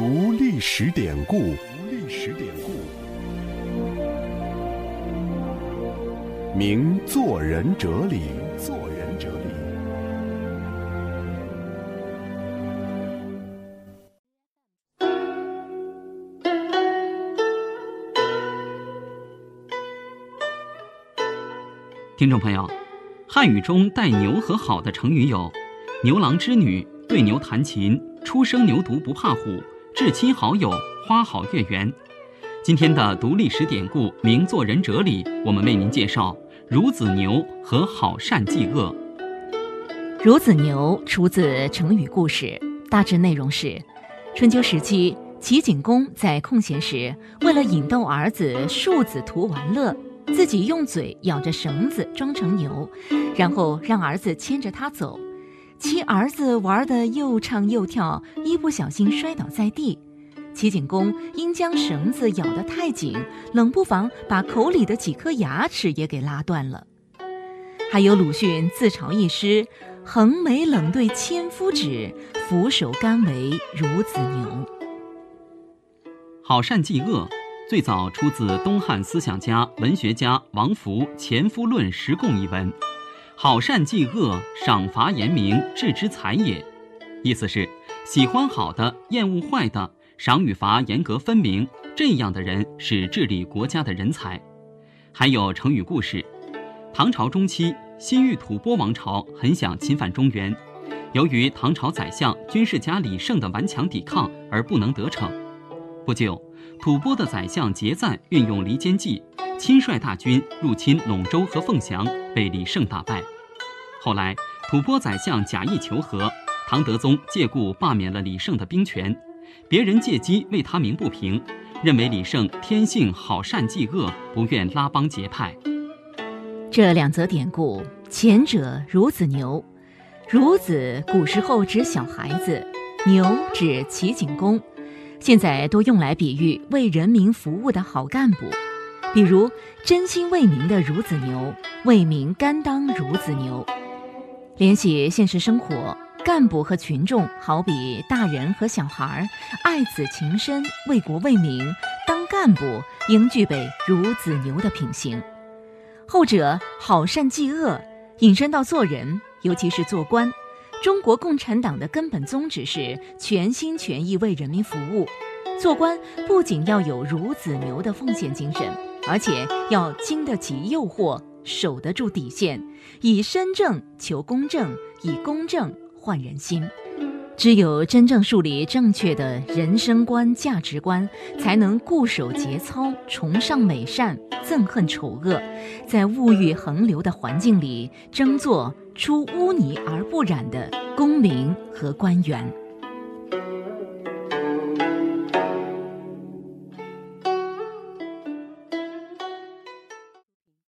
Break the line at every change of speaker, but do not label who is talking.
读历史典故，读历史典故，明做人哲理，做人哲理。
听众朋友，汉语中带“牛”和“好”的成语有“牛郎织女”“对牛弹琴”“初生牛犊不怕虎”“至亲好友”“花好月圆”。今天的读历史典故《名做人哲理》，我们为您介绍“孺子牛”和“好善济恶”。
孺子牛出自成语故事，大致内容是：春秋时期，齐景公在空闲时，为了引逗儿子庶子图玩乐。自己用嘴咬着绳子装成牛，然后让儿子牵着他走。其儿子玩得又唱又跳，一不小心摔倒在地。齐景公因将绳子咬得太紧，冷不防把口里的几颗牙齿也给拉断了。还有鲁迅自嘲一诗：“横眉冷对千夫指，俯首甘为孺子牛。”
好善济恶。最早出自东汉思想家、文学家王弗《前夫论实贡》一文：“好善济恶，赏罚严明，治之才也。”意思是喜欢好的，厌恶坏的，赏与罚严格分明，这样的人是治理国家的人才。还有成语故事：唐朝中期，西域吐蕃王朝很想侵犯中原，由于唐朝宰相军事家李胜的顽强抵抗而不能得逞。不久。吐蕃的宰相桀赞运用离间计，亲率大军入侵陇州和凤翔，被李胜打败。后来，吐蕃宰相假意求和，唐德宗借故罢免了李胜的兵权。别人借机为他鸣不平，认为李胜天性好善济恶，不愿拉帮结派。
这两则典故，前者孺子牛，孺子古时候指小孩子，牛指齐景公。现在都用来比喻为人民服务的好干部，比如真心为民的孺子牛，为民甘当孺子牛。联系现实生活，干部和群众好比大人和小孩，爱子情深，为国为民，当干部应具备孺子牛的品行。后者好善济恶，引申到做人，尤其是做官。中国共产党的根本宗旨是全心全意为人民服务，做官不仅要有孺子牛的奉献精神，而且要经得起诱惑，守得住底线，以身正求公正，以公正换人心。只有真正树立正确的人生观、价值观，才能固守节操，崇尚美善，憎恨丑恶，在物欲横流的环境里，争做出污泥而不染的公民和官员。